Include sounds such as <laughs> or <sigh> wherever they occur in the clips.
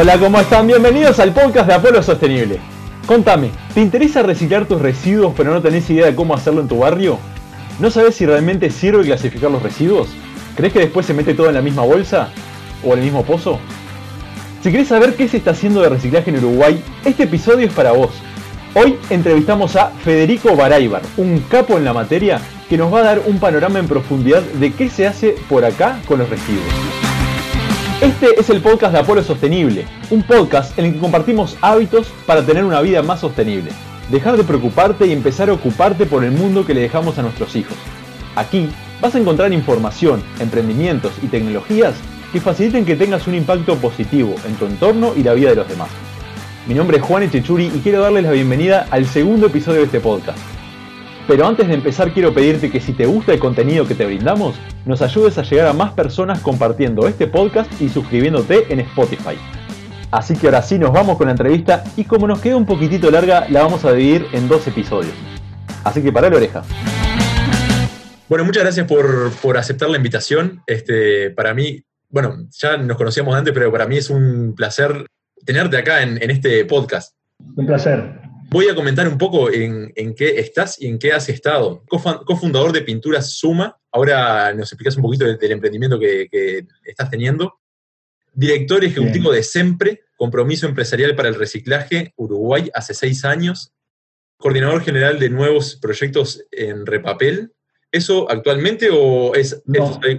Hola, ¿cómo están? Bienvenidos al podcast de Apolo Sostenible. Contame, ¿te interesa reciclar tus residuos pero no tenés idea de cómo hacerlo en tu barrio? ¿No sabes si realmente sirve clasificar los residuos? ¿Crees que después se mete todo en la misma bolsa? ¿O en el mismo pozo? Si querés saber qué se está haciendo de reciclaje en Uruguay, este episodio es para vos. Hoy entrevistamos a Federico Baraybar, un capo en la materia que nos va a dar un panorama en profundidad de qué se hace por acá con los residuos. Este es el podcast de Apolo Sostenible, un podcast en el que compartimos hábitos para tener una vida más sostenible. Dejar de preocuparte y empezar a ocuparte por el mundo que le dejamos a nuestros hijos. Aquí vas a encontrar información, emprendimientos y tecnologías que faciliten que tengas un impacto positivo en tu entorno y la vida de los demás. Mi nombre es Juan Echechuri y quiero darles la bienvenida al segundo episodio de este podcast. Pero antes de empezar quiero pedirte que si te gusta el contenido que te brindamos, nos ayudes a llegar a más personas compartiendo este podcast y suscribiéndote en Spotify. Así que ahora sí nos vamos con la entrevista y como nos queda un poquitito larga, la vamos a dividir en dos episodios. Así que para la oreja. Bueno, muchas gracias por, aceptar la invitación. Este, para mí, bueno, ya nos conocíamos antes, pero para mí es un placer tenerte acá en, en este podcast. Un placer. Voy a comentar un poco en, qué estás y en qué has estado. Cofundador de Pinturas Suma, ahora nos explicas un poquito del, emprendimiento que, estás teniendo. Director ejecutivo de SEMPRE, Compromiso Empresarial para el Reciclaje, Uruguay, hace seis años. Coordinador general de nuevos proyectos en Repapel. ¿Eso actualmente o es...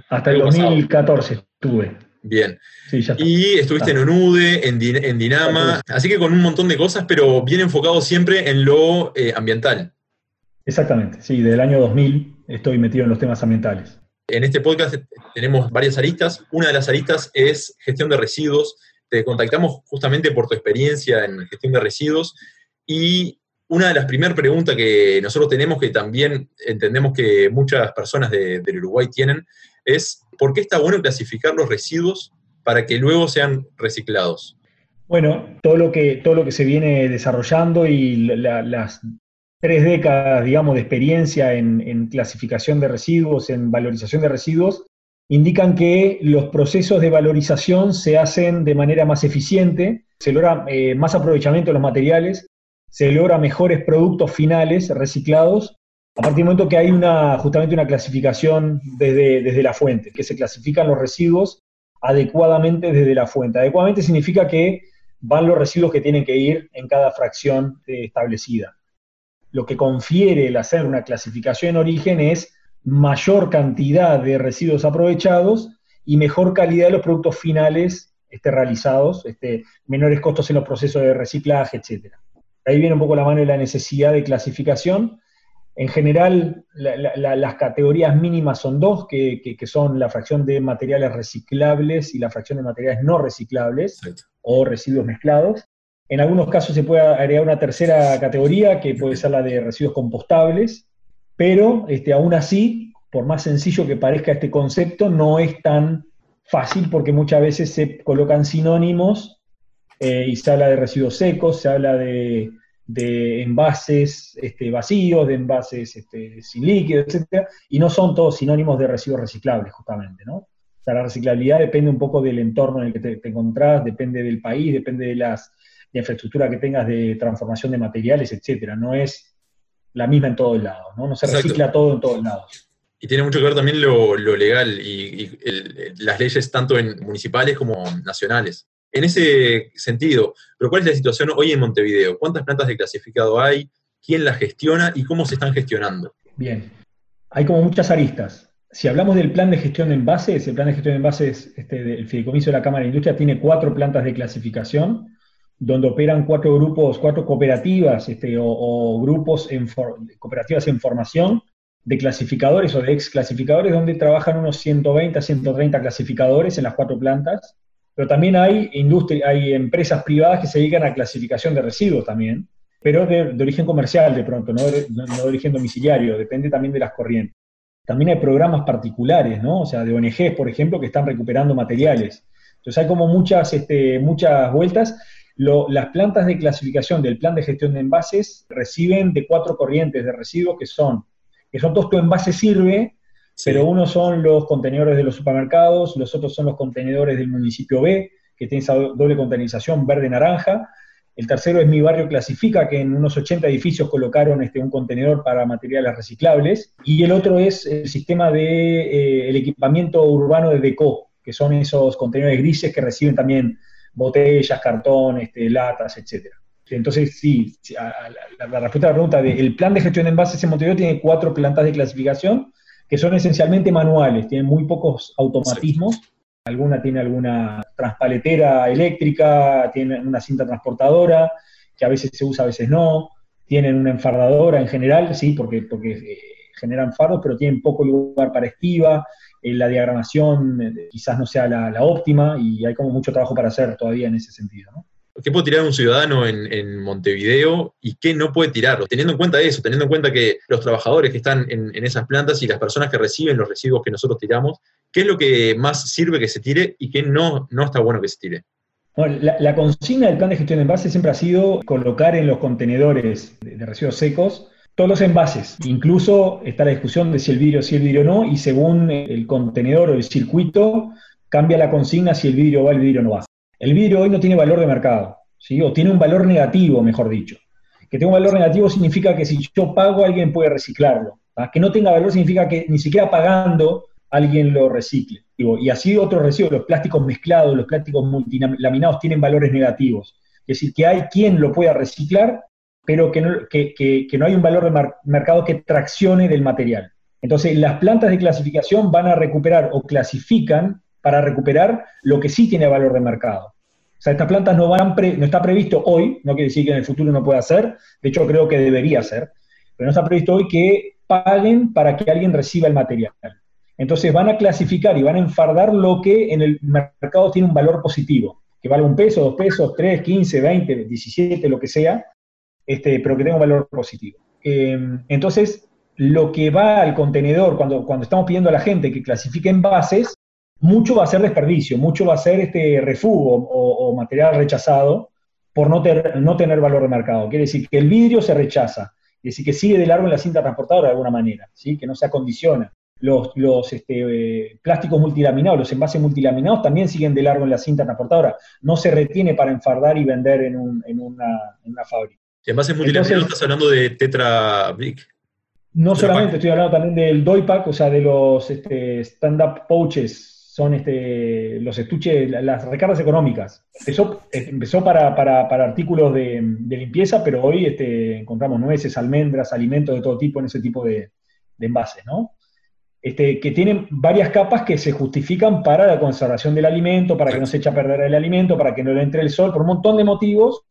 hasta el 2014 estuve. Bien. y estuviste en ONUDE, en, en, Dinama, así que con un montón de cosas, pero bien enfocado siempre en lo eh, ambiental. Exactamente, sí, del año 2000 estoy metido en los temas ambientales. En este podcast tenemos varias aristas. Una de las aristas es gestión de residuos. Te contactamos justamente por tu experiencia en gestión de residuos y una de las primeras preguntas que nosotros tenemos, que también entendemos que muchas personas del Uruguay tienen, es ¿por qué está bueno clasificar los residuos para que luego sean reciclados? Bueno, todo lo que, todo lo que se viene desarrollando y las tres décadas, digamos, de experiencia en, clasificación de residuos, en valorización de residuos, indican que los procesos de valorización se hacen de manera más eficiente, se logra eh, más aprovechamiento de los materiales, se logra mejores productos finales reciclados a partir del momento que hay una, justamente una clasificación desde, desde la fuente, que se clasifican los residuos adecuadamente desde la fuente. Adecuadamente significa que van los residuos que tienen que ir en cada fracción establecida. Lo que confiere el hacer una clasificación en origen es mayor cantidad de residuos aprovechados y mejor calidad de los productos finales este, realizados, este, menores costos en los procesos de reciclaje, etc. Ahí viene un poco la mano de la necesidad de clasificación en general, las categorías mínimas son dos, que, son la fracción de materiales reciclables y la fracción de materiales no reciclables o residuos mezclados. En algunos casos se puede agregar una tercera categoría, que puede ser la de residuos compostables, pero este, aún así, por más sencillo que parezca este concepto, no es tan fácil porque muchas veces se colocan sinónimos eh, y se habla de residuos secos, se habla de de envases este, vacíos, de envases este, sin líquido, etc. Y no son todos sinónimos de residuos reciclables, justamente, ¿no? O sea, la reciclabilidad depende un poco del entorno en el que te, encontrás, depende del país, depende de, las, la infraestructura que tengas de transformación de materiales, etc. No es la misma en todos lados, ¿no? No se recicla todo en todos lados. Y tiene mucho que ver también lo, legal y, las leyes tanto en municipales como nacionales. En ese sentido, pero ¿cuál es la situación hoy en Montevideo? ¿Cuántas plantas de clasificado hay? ¿Quién las gestiona y cómo se están gestionando? Bien, hay como muchas aristas. Si hablamos del plan de gestión de envases, el plan de gestión de envases este, del Fideicomiso de la Cámara de Industria tiene cuatro plantas de clasificación, donde operan cuatro grupos, cuatro cooperativas este, o, grupos en cooperativas en formación de clasificadores o de ex clasificadores, donde trabajan unos 120 a 130 clasificadores en las cuatro plantas pero también hay, industria, hay empresas privadas que se dedican a clasificación de residuos también, pero de, origen comercial de pronto, no de, origen domiciliario, depende también de las corrientes. También hay programas particulares, ¿no? O sea, de ONGs, por ejemplo, que están recuperando materiales. Entonces hay como muchas, este, muchas vueltas. las plantas de clasificación del plan de gestión de envases reciben de cuatro corrientes de residuos que son, que son todos tu envase sirve, pero unos son los contenedores de los supermercados, los otros son los contenedores del municipio B, que tiene esa doble containerización verde-naranja. El tercero es Mi Barrio Clasifica, que en unos 80 edificios colocaron este, un contenedor para materiales reciclables. Y el otro es el sistema de eh, el equipamiento urbano de DECO, que son esos contenedores grises que reciben también botellas, cartón, este, latas, etcétera. Entonces, sí, la, respuesta a la pregunta del plan de gestión de envases en Montevideo tiene cuatro plantas de clasificación que son esencialmente manuales, tienen muy pocos automatismos. Alguna tiene alguna transpaletera eléctrica, tiene una cinta transportadora, que a veces se usa, a veces no. Tienen una enfardadora en general, sí, porque, porque eh, generan fardos, pero tienen poco lugar para estiva. Eh, la diagramación eh, quizás no sea la, la, óptima y hay como mucho trabajo para hacer todavía en ese sentido. ¿no? ¿Qué puede tirar un ciudadano en, Montevideo y qué no puede tirar? Teniendo en cuenta eso, teniendo en cuenta que los trabajadores que están en, esas plantas y las personas que reciben los residuos que nosotros tiramos, ¿qué es lo que más sirve que se tire y qué no, no está bueno que se tire? Bueno, la, consigna del plan de gestión de envases siempre ha sido colocar en los contenedores de, residuos secos todos los envases. Incluso está la discusión de si el vidrio sí, el vidrio no, y según el contenedor o el circuito, cambia la consigna si el vidrio va, el vidrio no va. El vidrio hoy no tiene valor de mercado, ¿sí? o tiene un valor negativo, mejor dicho. Que tenga un valor negativo significa que si yo pago, alguien puede reciclarlo. Que no tenga valor significa que ni siquiera pagando alguien lo recicle. Y así otros residuos, los plásticos mezclados, los plásticos multilaminados tienen valores negativos. Es decir, que hay quien lo pueda reciclar, pero que no hay un valor de mercado que traccione del material. Entonces, las plantas de clasificación van a recuperar o clasifican para recuperar lo que sí tiene valor de mercado. O sea, estas plantas no, van no está previsto hoy, no quiere decir que en el futuro no pueda ser, de hecho creo que debería ser, pero no está previsto hoy que paguen para que alguien reciba el material. Entonces van a clasificar y van a enfardar lo que en el mercado tiene un valor positivo, que vale un peso, dos pesos, tres, quince, veinte, diecisiete, lo que sea, este, pero que tenga un valor positivo. Em, entonces, lo que va al contenedor, cuando, cuando estamos pidiendo a la gente que clasifique envases, mucho va a ser desperdicio, mucho va a ser este refugo o, material rechazado por no, no, tener valor de mercado. Quiere decir que el vidrio se rechaza, quiere decir que sigue de largo en la cinta transportadora de alguna manera, ¿sí? que no se acondiciona. Los, los este, plásticos multilaminados, los envases multilaminados también siguen de largo en la cinta transportadora, no se retiene para enfardar y vender en, una, fábrica. envases multilaminados estás hablando de Tetra Brick. No solamente, estoy hablando también del Doipack, o sea, de los este, stand-up pouches son este, los estuches, las recargas económicas. Empezó, empezó para, artículos de, limpieza, pero hoy este, encontramos nueces, almendras, alimentos de todo tipo en ese tipo de, envases, ¿no? Este, que tienen varias capas que se justifican para la conservación del alimento, para que no se eche a perder el alimento, para que no le entre el sol, por un montón de motivos,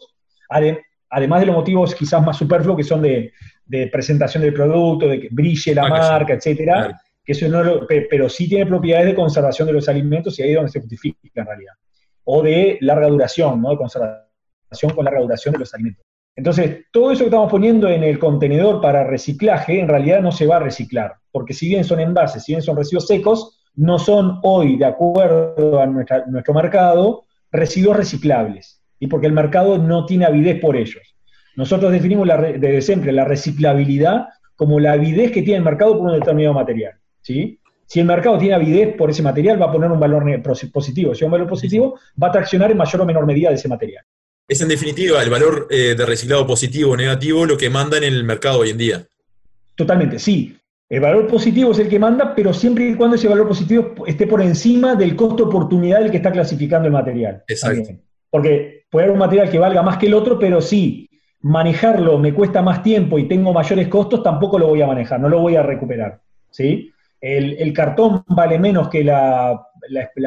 además de los motivos quizás más superfluos que son de, presentación del producto, de que brille la marca, etcétera eso no pero sí tiene propiedades de conservación de los alimentos y ahí es donde se justifica en realidad. O de larga duración, ¿no? De conservación con larga duración de los alimentos. Entonces, todo eso que estamos poniendo en el contenedor para reciclaje, en realidad no se va a reciclar, porque si bien son envases, si bien son residuos secos, no son hoy, de acuerdo a nuestro mercado, residuos reciclables, y porque el mercado no tiene avidez por ellos. Nosotros definimos desde siempre la reciclabilidad como la avidez que tiene el mercado por un determinado material. ¿Sí? Si el mercado tiene avidez por ese material, va a poner un valor positivo. Si hay un valor positivo, va a traccionar en mayor o menor medida de ese material. Es en definitiva el valor eh, de reciclado positivo o negativo lo que manda en el mercado hoy en día. Totalmente, sí. El valor positivo es el que manda, pero siempre y cuando ese valor positivo esté por encima del costo oportunidad del que está clasificando el material. Exacto. Porque puede haber un material que valga más que el otro, pero si manejarlo me cuesta más tiempo y tengo mayores costos, tampoco lo voy a manejar, no lo voy a recuperar. ¿sí? El, cartón vale menos que la,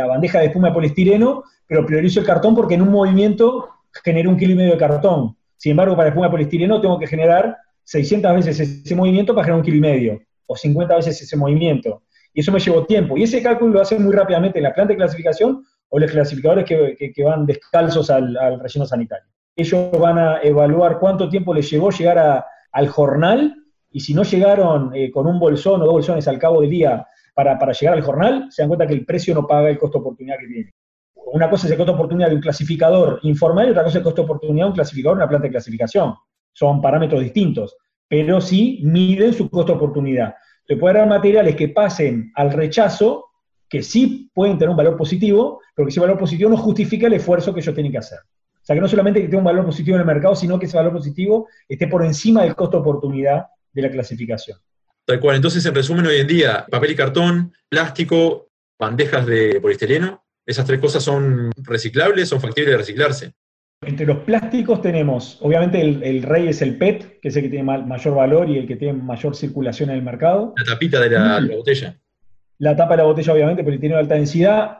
bandeja de espuma de poliestireno, pero priorizo el cartón porque en un movimiento genero un kilo y medio de cartón. Sin embargo, para espuma de poliestireno tengo que generar 600 veces ese movimiento para generar un kilo y medio, o 50 veces ese movimiento. Y eso me llevó tiempo. Y ese cálculo lo hacen muy rápidamente en la planta de clasificación o los clasificadores que, van descalzos al, relleno sanitario. Ellos van a evaluar cuánto tiempo les llevó llegar al jornal y si no llegaron eh, con un bolsón o dos bolsones al cabo del día para, llegar al jornal, se dan cuenta que el precio no paga el costo oportunidad que tiene. Una cosa es el costo oportunidad de un clasificador informal y otra cosa es el costo oportunidad de un clasificador en una planta de clasificación. Son parámetros distintos, pero sí miden su costo oportunidad. Se puede dar materiales que pasen al rechazo que sí pueden tener un valor positivo, pero que ese valor positivo no justifica el esfuerzo que ellos tienen que hacer. O sea, que no solamente que tenga un valor positivo en el mercado, sino que ese valor positivo esté por encima del costo oportunidad de la clasificación. Tal cual. Entonces, en resumen, hoy en día, papel y cartón, plástico, bandejas de poliestileno, esas tres cosas son reciclables, son factibles de reciclarse. Entre los plásticos tenemos, obviamente el, rey es el PET, que es el que tiene mayor valor y el que tiene mayor circulación en el mercado. La tapita de la, botella. La tapa de la botella, obviamente, polietileno de alta densidad.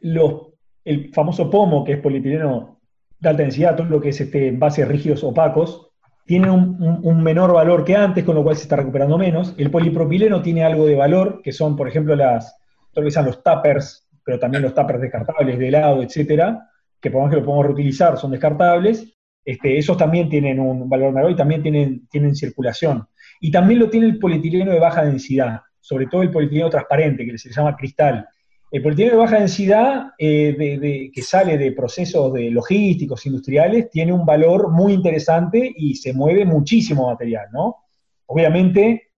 Los, el famoso pomo, que es polietileno de alta densidad, todo lo que es este, envases rígidos opacos, tiene un, menor valor que antes, con lo cual se está recuperando menos. El polipropileno tiene algo de valor, que son, por ejemplo, las, que sean los tuppers, pero también los tuppers descartables de helado, etcétera, que por que lo podemos reutilizar, son descartables. Este, esos también tienen un valor menor y también tienen, tienen circulación. Y también lo tiene el polietileno de baja densidad, sobre todo el polietileno transparente, que se llama cristal. El polietileno de baja densidad, eh, que sale de procesos de logísticos, industriales, tiene un valor muy interesante y se mueve muchísimo material, ¿no? Obviamente,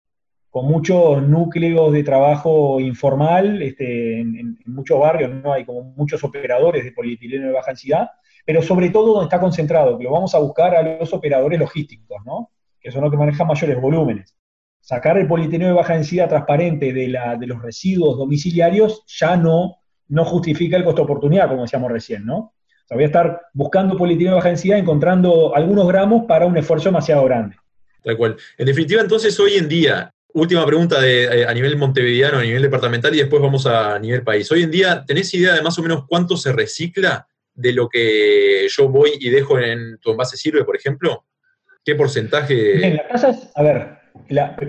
con muchos núcleos de trabajo informal, este, en, muchos barrios no hay como muchos operadores de polietileno de baja densidad, pero sobre todo donde está concentrado, que lo vamos a buscar a los operadores logísticos, ¿no? que son los que manejan mayores volúmenes sacar el polietileno de baja densidad transparente de, la, de los residuos domiciliarios ya no, no justifica el costo de oportunidad, como decíamos recién, ¿no? O sea, voy a estar buscando polietileno de baja densidad, encontrando algunos gramos para un esfuerzo demasiado grande. Tal cual. En definitiva, entonces, hoy en día, última pregunta de, eh, a nivel montevideano, a nivel departamental, y después vamos a nivel país. Hoy en día, ¿tenés idea de más o menos cuánto se recicla de lo que yo voy y dejo en tu envase sirve, por ejemplo? ¿Qué porcentaje? Bien, las tasas, a ver,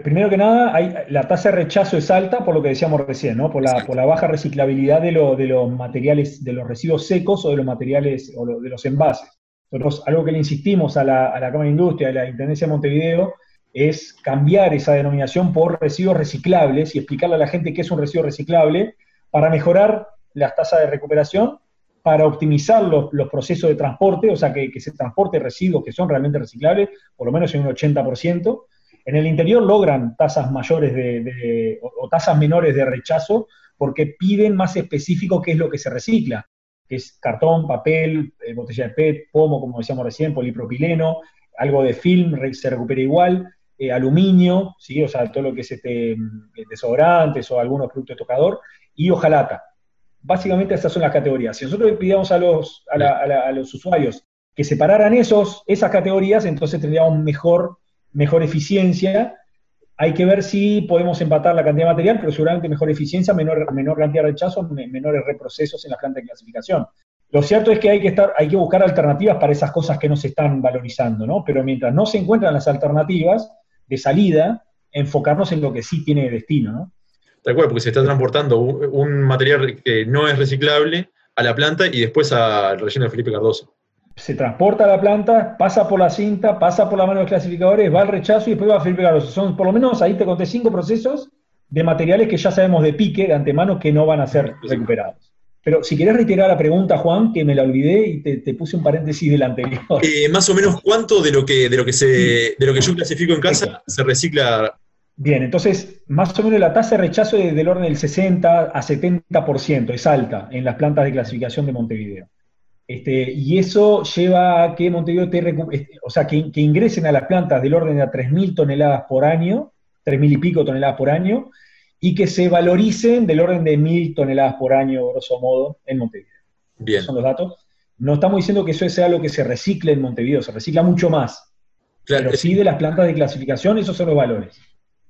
primero que nada, hay, la tasa de rechazo es alta por lo que decíamos recién, ¿no? por, la, por la baja reciclabilidad de, de, los materiales, de los residuos secos o de los materiales o de los envases. Nosotros, algo que le insistimos a la, a la Cámara de Industria, a la Intendencia de Montevideo, es cambiar esa denominación por residuos reciclables y explicarle a la gente qué es un residuo reciclable para mejorar las tasas de recuperación, para optimizar los, los procesos de transporte, o sea, que, que, se transporte residuos que son realmente reciclables, por lo menos en un 80%, en el interior logran tasas mayores de, o, tasas menores de rechazo porque piden más específico qué es lo que se recicla, que es cartón, papel, eh, botella de PET, pomo, como decíamos recién, polipropileno, algo de film se recupera igual, eh, aluminio, ¿sí? o sea, todo lo que es este, mm, desodorantes o algunos productos de tocador, y hojalata. Básicamente esas son las categorías. Si nosotros le pidiéramos a los, a, los usuarios que separaran esos, esas categorías, entonces tendríamos mejor mejor eficiencia. Hay que ver si podemos empatar la cantidad de material, pero seguramente mejor eficiencia, menor, menor cantidad de rechazos, menores reprocesos en la planta de clasificación. Lo cierto es que hay que, estar, hay que buscar alternativas para esas cosas que no se están valorizando, ¿no? Pero mientras no se encuentran las alternativas de salida, enfocarnos en lo que sí tiene destino, ¿no? Tal cual, porque se está transportando un material que no es reciclable a la planta y después al relleno de Felipe Cardoso se transporta a la planta, pasa por la cinta, pasa por la mano de los clasificadores, va al rechazo y después va a Cardoso. Son por lo menos, ahí te conté cinco procesos de materiales que ya sabemos de pique, de antemano, que no van a ser recuperados. Pero si querés reiterar la pregunta, Juan, que me la olvidé y te, puse un paréntesis del anterior. Eh, más o menos, ¿cuánto de lo que, de lo que, se, de lo que yo clasifico en casa se recicla? Bien, entonces, más o menos la tasa de rechazo es del orden del 60 a 70%, es alta en las plantas de clasificación de Montevideo. Este, y eso lleva a que Montevideo te este, o sea, que, ingresen a las plantas del orden de a 3.000 toneladas por año, 3.000 y pico toneladas por año, y que se valoricen del orden de 1.000 toneladas por año, grosso modo, en Montevideo. Bien. Esos son los datos. No estamos diciendo que eso sea lo que se recicle en Montevideo, se recicla mucho más. Claro, pero sí de las plantas de clasificación, esos son los valores.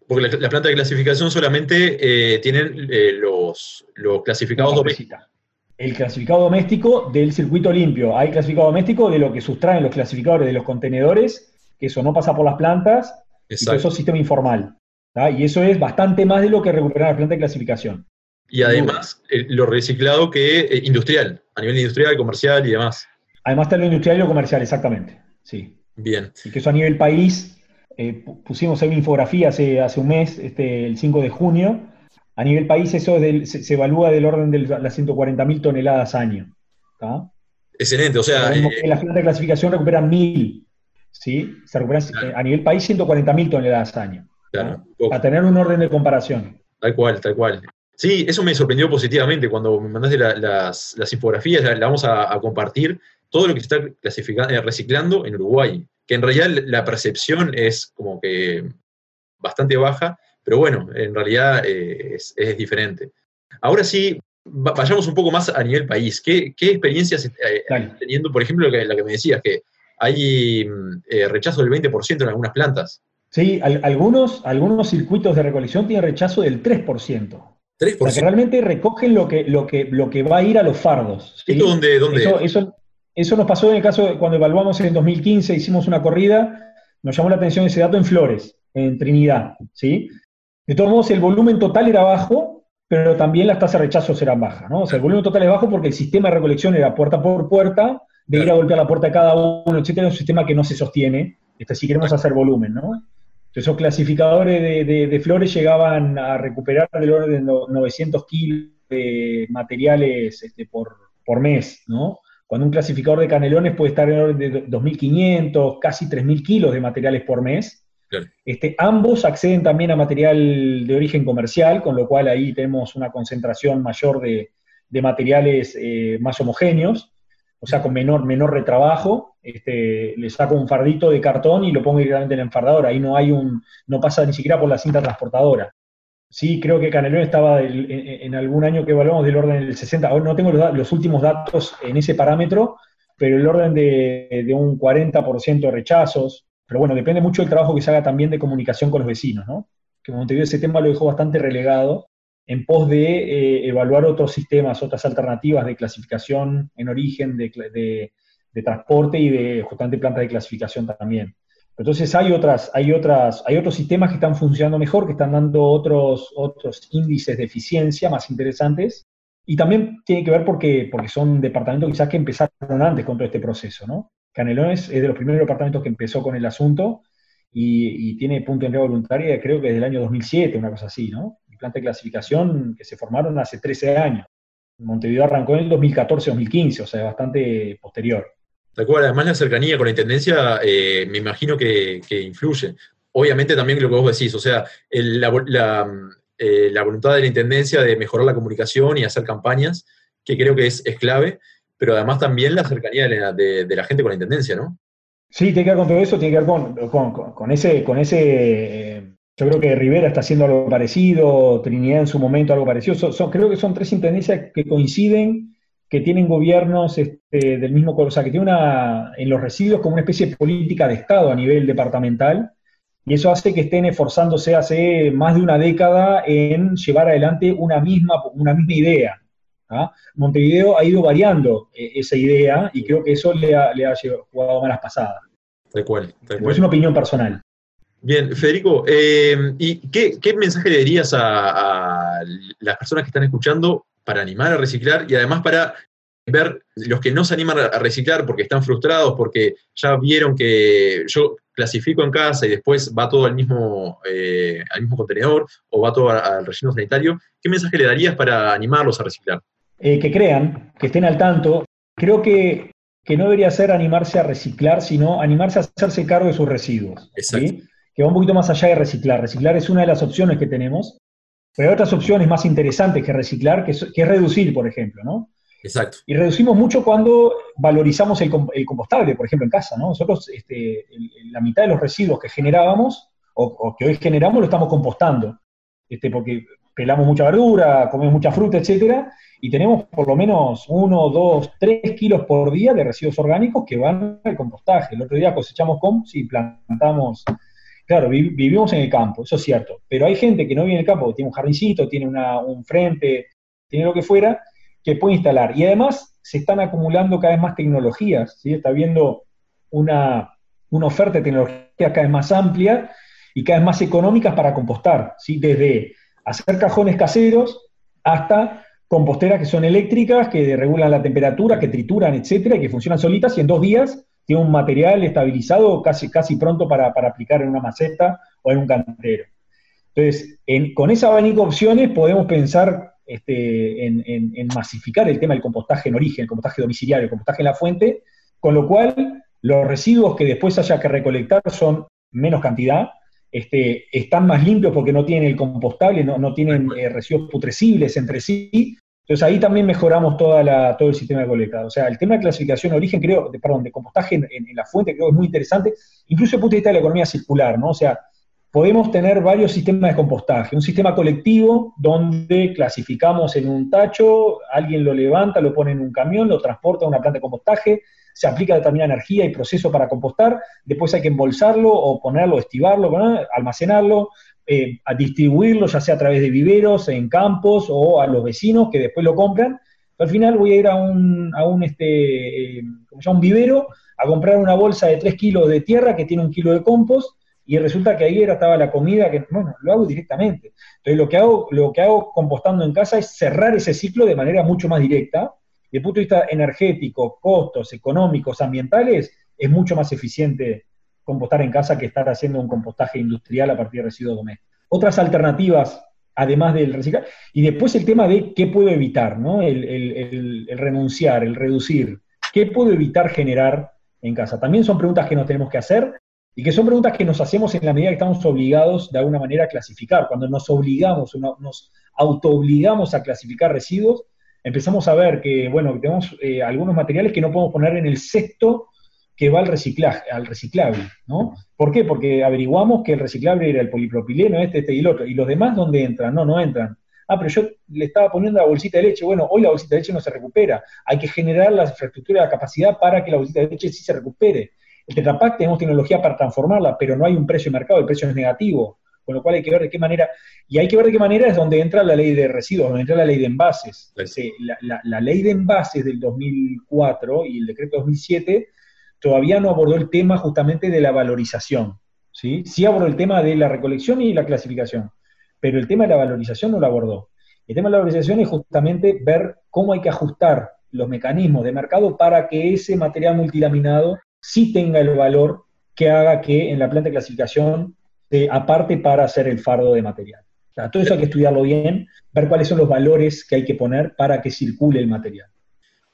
Porque las la plantas de clasificación solamente eh, tienen eh, los, los clasificados domésticos el clasificado doméstico del circuito limpio. Hay clasificado doméstico de lo que sustraen los clasificadores de los contenedores, que eso no pasa por las plantas, y eso es sistema informal. Y eso es bastante más de lo que recuperar la planta de clasificación. Y además, eh, lo reciclado que eh, industrial, a nivel industrial, comercial y demás. Además está lo industrial y lo comercial, exactamente. Sí. Bien. Y que eso a nivel país, eh, pusimos en una infografía hace, hace un mes, este, el 5 de junio, a nivel país eso se, evalúa del orden de las 140.000 toneladas año. Excelente, o sea... en eh, la planta de clasificación recuperan 1.000, ¿sí? Se recuperan eh, a nivel país 140.000 toneladas año. Claro. Para tener un orden de comparación. Tal cual, tal cual. Sí, eso me sorprendió positivamente cuando me mandaste las, las, infografías, la, vamos a, compartir, todo lo que se está clasificando, eh, reciclando en Uruguay, que en realidad la percepción es como que bastante baja, pero bueno, en realidad eh, es, diferente. Ahora sí, vayamos un poco más a nivel país. ¿Qué, experiencias eh, están teniendo, por ejemplo, la que me decías, que hay rechazo del 20% en algunas plantas? Sí, algunos, algunos circuitos de recolección tienen rechazo del 3%. O que realmente recogen lo que, lo, que, lo que va a ir a los fardos. ¿Esto dónde, Eso, eso, nos pasó en el caso de cuando evaluamos en 2015, hicimos una corrida, nos llamó la atención ese dato en Flores, en Trinidad. ¿sí? De todos modos, el volumen total era bajo, pero también las tasas de rechazo eran bajas. ¿no? O sea, el volumen total es bajo porque el sistema de recolección era puerta por puerta, de ir a golpear la puerta de cada uno, etcétera, es un sistema que no se sostiene, este, si queremos hacer volumen. ¿no? esos clasificadores de, flores llegaban a recuperar del orden de 900 kilos de materiales este, por, mes, ¿no? Cuando un clasificador de canelones puede estar en el orden de 2.500, casi 3.000 kilos de materiales por mes. Este, ambos acceden también a material de origen comercial, con lo cual ahí tenemos una concentración mayor de, materiales eh, más homogéneos o sea, con menor, menor retrabajo, este, le saco un fardito de cartón y lo pongo directamente en el enfardador, ahí no hay un, no pasa ni siquiera por la cinta transportadora. Sí, creo que Canelón estaba en, algún año que evaluamos del orden del 60, ahora no tengo los, últimos datos en ese parámetro, pero el orden de, de un 40% de rechazos, pero bueno, depende mucho del trabajo que se haga también de comunicación con los vecinos, ¿no? Que digo, ese tema lo dejó bastante relegado en pos de eh, evaluar otros sistemas, otras alternativas de clasificación en origen, de, transporte y de justamente plantas de clasificación también. Entonces hay otras, hay otras, hay otros sistemas que están funcionando mejor, que están dando otros, otros índices de eficiencia más interesantes. Y también tiene que ver porque, porque son departamentos quizás que empezaron antes con todo este proceso, ¿no? Canelones es de los primeros departamentos que empezó con el asunto y, tiene punto de entrega voluntaria creo que desde el año 2007, una cosa así, ¿no? plantas de clasificación que se formaron hace 13 años. Montevideo arrancó en el 2014-2015, o sea, bastante posterior. De acuerdo, además la cercanía con la Intendencia eh, me imagino que, influye. Obviamente también lo que vos decís, o sea, eh, la, voluntad de la Intendencia de mejorar la comunicación y hacer campañas, que creo que es, clave, pero además también la cercanía de la, gente con la Intendencia, ¿no? Sí, tiene que ver con todo eso, tiene que ver con, ese, con ese yo creo que Rivera está haciendo algo parecido, Trinidad en su momento algo parecido. Son, creo que son tres intendencias que coinciden, que tienen gobiernos este, del mismo o sea, que tienen una, en los residuos como una especie de política de Estado a nivel departamental, y eso hace que estén esforzándose hace más de una década en llevar adelante una misma, una misma idea. ¿Ah? Montevideo ha ido variando eh, esa idea y creo que eso le ha, le ha jugado malas pasadas. cual, Es una opinión personal. Bien, Federico, eh, ¿y qué, mensaje le dirías a, las personas que están escuchando para animar a reciclar y además para ver los que no se animan a reciclar porque están frustrados, porque ya vieron que yo clasifico en casa y después va todo al mismo, eh, al mismo contenedor o va todo al relleno sanitario? ¿Qué mensaje le darías para animarlos a reciclar? Eh, que crean, que estén al tanto. Creo que, no debería ser animarse a reciclar, sino animarse a hacerse cargo de sus residuos. Exacto que va un poquito más allá de reciclar. Reciclar es una de las opciones que tenemos, pero hay otras opciones más interesantes que reciclar, que es, reducir, por ejemplo, ¿no? Exacto. Y reducimos mucho cuando valorizamos el, compostable, por ejemplo, en casa, ¿no? Nosotros este, la mitad de los residuos que generábamos, o, que hoy generamos, lo estamos compostando, este, porque pelamos mucha verdura, comemos mucha fruta, etcétera, y tenemos por lo menos uno, dos, tres kilos por día de residuos orgánicos que van al compostaje. El otro día cosechamos con, si plantamos Claro, vivimos en el campo, eso es cierto, pero hay gente que no vive en el campo, tiene un jardincito, tiene un frente, tiene lo que fuera, que puede instalar. Y además se están acumulando cada vez más tecnologías, ¿sí? está habiendo una, oferta de tecnologías cada vez más amplia y cada vez más económicas para compostar, ¿sí? desde hacer cajones caseros hasta composteras que son eléctricas, que regulan la temperatura, que trituran, etcétera, y que funcionan solitas y en dos días tiene un material estabilizado casi, casi pronto para, aplicar en una maceta o en un cantero. Entonces, con esa abanico de opciones podemos pensar este, en, masificar el tema del compostaje en origen, el compostaje domiciliario, el compostaje en la fuente, con lo cual los residuos que después haya que recolectar son menos cantidad, este, están más limpios porque no tienen el compostable, no, no tienen eh, residuos putrecibles entre sí. Entonces ahí también mejoramos toda la, todo el sistema de colecta. O sea, el tema de clasificación de origen, creo, de, perdón, de compostaje en, en, la fuente, creo que es muy interesante, incluso desde el punto de vista de la economía circular, ¿no? O sea, podemos tener varios sistemas de compostaje. Un sistema colectivo donde clasificamos en un tacho, alguien lo levanta, lo pone en un camión, lo transporta a una planta de compostaje, se aplica determinada energía y proceso para compostar, después hay que embolsarlo o ponerlo, estivarlo, almacenarlo, eh, a distribuirlo, ya sea a través de viveros, en campos o a los vecinos que después lo compran. Al final voy a ir a un, a un, este, eh, un vivero a comprar una bolsa de 3 kilos de tierra que tiene un kilo de compost y resulta que ahí era, estaba la comida, que, bueno, lo hago directamente. Entonces lo que hago, lo que hago compostando en casa es cerrar ese ciclo de manera mucho más directa. Desde el punto de vista energético, costos, económicos, ambientales, es mucho más eficiente compostar en casa que estar haciendo un compostaje industrial a partir de residuos domésticos. Otras alternativas, además del reciclar, y después el tema de qué puedo evitar, ¿no? El, el, el renunciar, el reducir. ¿Qué puedo evitar generar en casa? También son preguntas que nos tenemos que hacer y que son preguntas que nos hacemos en la medida que estamos obligados de alguna manera a clasificar. Cuando nos obligamos, nos autoobligamos a clasificar residuos, empezamos a ver que, bueno, tenemos eh, algunos materiales que no podemos poner en el sexto que va al reciclaje, al reciclable, ¿no? ¿Por qué? Porque averiguamos que el reciclable era el polipropileno, este, este y el otro. ¿Y los demás dónde entran? No, no entran. Ah, pero yo le estaba poniendo la bolsita de leche. Bueno, hoy la bolsita de leche no se recupera. Hay que generar la infraestructura, la capacidad para que la bolsita de leche sí se recupere. El Tetra tenemos tecnología para transformarla, pero no hay un precio de mercado, el precio es negativo, con lo cual hay que ver de qué manera, y hay que ver de qué manera es donde entra la ley de residuos, donde entra la ley de envases. La, ley de envases del 2004 y el decreto 2007 todavía no abordó el tema justamente de la valorización, ¿sí? Sí abordó el tema de la recolección y la clasificación, pero el tema de la valorización no lo abordó. El tema de la valorización es justamente ver cómo hay que ajustar los mecanismos de mercado para que ese material multilaminado sí tenga el valor que haga que en la planta de clasificación se aparte para hacer el fardo de material. todo eso hay que estudiarlo bien, ver cuáles son los valores que hay que poner para que circule el material.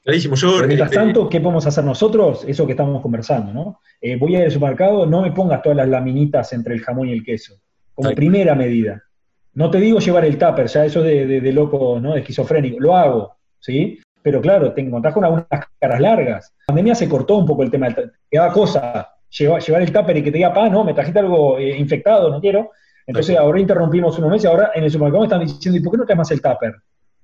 Clarísimo. Yo, mientras este, tanto, ¿qué podemos hacer nosotros? Eso que estamos conversando, ¿no? Eh, voy a ir al supermercado, no me pongas todas las laminitas entre el jamón y el queso, como primera medida. No te digo llevar el tupper, ya eso de, de, loco, ¿no? De esquizofrénico, lo hago, ¿sí? Pero claro, te encontrás con algunas caras largas. La pandemia se cortó un poco el tema, del quedaba cosa, llevar, llevar el tupper y que te diga, pa, no, me trajiste algo eh, infectado, no quiero. Entonces ahora interrumpimos unos meses, ahora en el supermercado me están diciendo, ¿y por qué no traes más el tupper?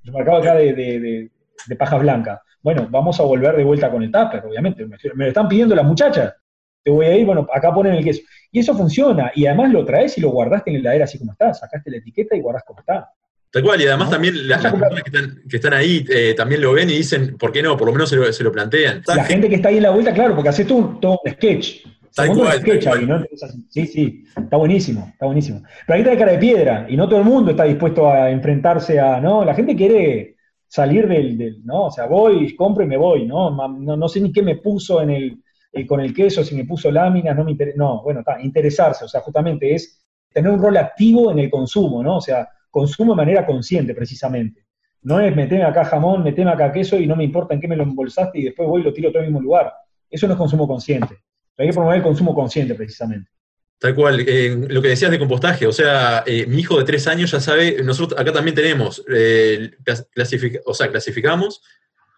El supermercado acá de, de, de, pajas blancas. Bueno, vamos a volver de vuelta con el tupper, obviamente. Me, me, lo están pidiendo las muchachas. Te voy a ir, bueno, acá ponen el queso. Y eso funciona. Y además lo traes y lo guardaste en la heladera así como está. Sacaste la etiqueta y guardás como está. Tal cual, y además también las, personas que están, ahí eh, también lo ven y dicen, ¿por qué no? Por lo menos se lo, plantean. La gente que está ahí en la vuelta, claro, porque haces tú todo un sketch. Tal cual, sketch ahí, ¿no? Sí, sí, está buenísimo, está buenísimo. Pero ahí está cara de piedra, y no todo el mundo está dispuesto a enfrentarse a, ¿no? La gente quiere salir del, ¿no? O sea, voy, compro y me voy, ¿no? No, sé ni qué me puso en el, eh, con el queso, si me puso láminas, no me interesa. No, bueno, está, interesarse, o sea, justamente es tener un rol activo en el consumo, ¿no? O sea, consumo de manera consciente, precisamente. No es meterme acá jamón, meterme acá queso y no me importa en qué me lo embolsaste y después voy y lo tiro todo el mismo lugar. Eso no es consumo consciente. Hay que promover el consumo consciente, precisamente. Tal cual, eh, lo que decías de compostaje, o sea, eh, mi hijo de tres años ya sabe, nosotros acá también tenemos, eh, o sea, clasificamos,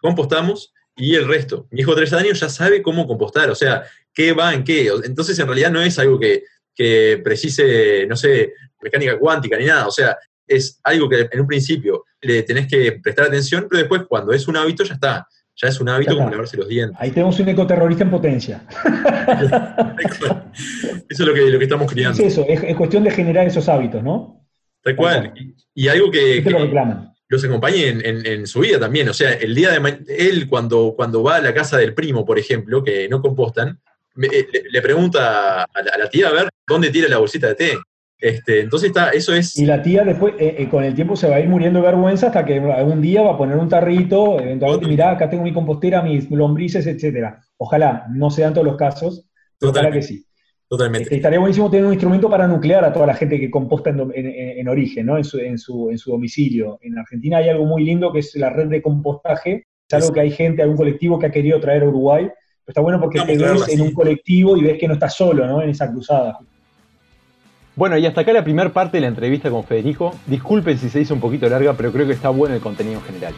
compostamos y el resto. Mi hijo de tres años ya sabe cómo compostar, o sea, qué va en qué. Entonces, en realidad no es algo que, que precise, no sé, mecánica cuántica ni nada, o sea, es algo que en un principio le tenés que prestar atención, pero después cuando es un hábito ya está. Ya es un hábito como lavarse los dientes. Ahí tenemos un ecoterrorista en potencia. <laughs> eso es lo que, lo que estamos criando. Es eso, es, cuestión de generar esos hábitos, ¿no? Tal cual. Y, algo que, los acompañe en, su vida también. O sea, el día de él cuando, cuando va a la casa del primo, por ejemplo, que no compostan, eh, le, pregunta a la, a la, tía a ver dónde tira la bolsita de té. Este, entonces está, eso es... Y la tía después, eh, eh, con el tiempo se va a ir muriendo de vergüenza hasta que algún día va a poner un tarrito, eventualmente, mirá, acá tengo mi compostera, mis lombrices, etcétera. Ojalá, no sean todos los casos, ojalá que sí. Totalmente. Este, estaría buenísimo tener un instrumento para nuclear a toda la gente que composta en, origen, ¿no? En su, en, su, en su domicilio. En Argentina hay algo muy lindo que es la red de compostaje. Es algo que hay gente, algún colectivo que ha querido traer a Uruguay. Pero está bueno porque te ves en un colectivo y ves que no estás solo, ¿no? En esa cruzada. Bueno, y hasta acá la primera parte de la entrevista con Federico. Disculpen si se hizo un poquito larga, pero creo que está bueno el contenido en general.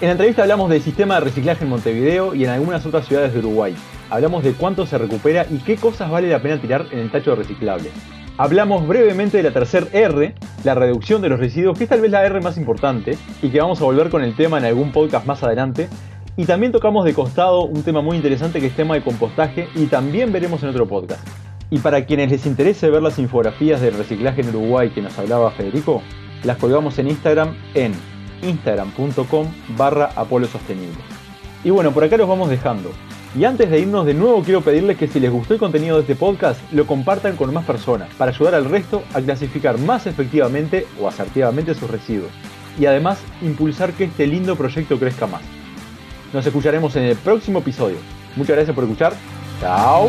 En la entrevista hablamos del sistema de reciclaje en Montevideo y en algunas otras ciudades de Uruguay. Hablamos de cuánto se recupera y qué cosas vale la pena tirar en el tacho reciclable. Hablamos brevemente de la tercer R, la reducción de los residuos, que es tal vez la R más importante y que vamos a volver con el tema en algún podcast más adelante. Y también tocamos de costado un tema muy interesante que es tema de compostaje y también veremos en otro podcast. Y para quienes les interese ver las infografías del reciclaje en Uruguay que nos hablaba Federico, las colgamos en Instagram en instagram.com barra Apolo Sostenible. Y bueno, por acá los vamos dejando. Y antes de irnos de nuevo quiero pedirles que si les gustó el contenido de este podcast, lo compartan con más personas para ayudar al resto a clasificar más efectivamente o asertivamente sus residuos. Y además impulsar que este lindo proyecto crezca más. Nos escucharemos en el próximo episodio. Muchas gracias por escuchar. Chao.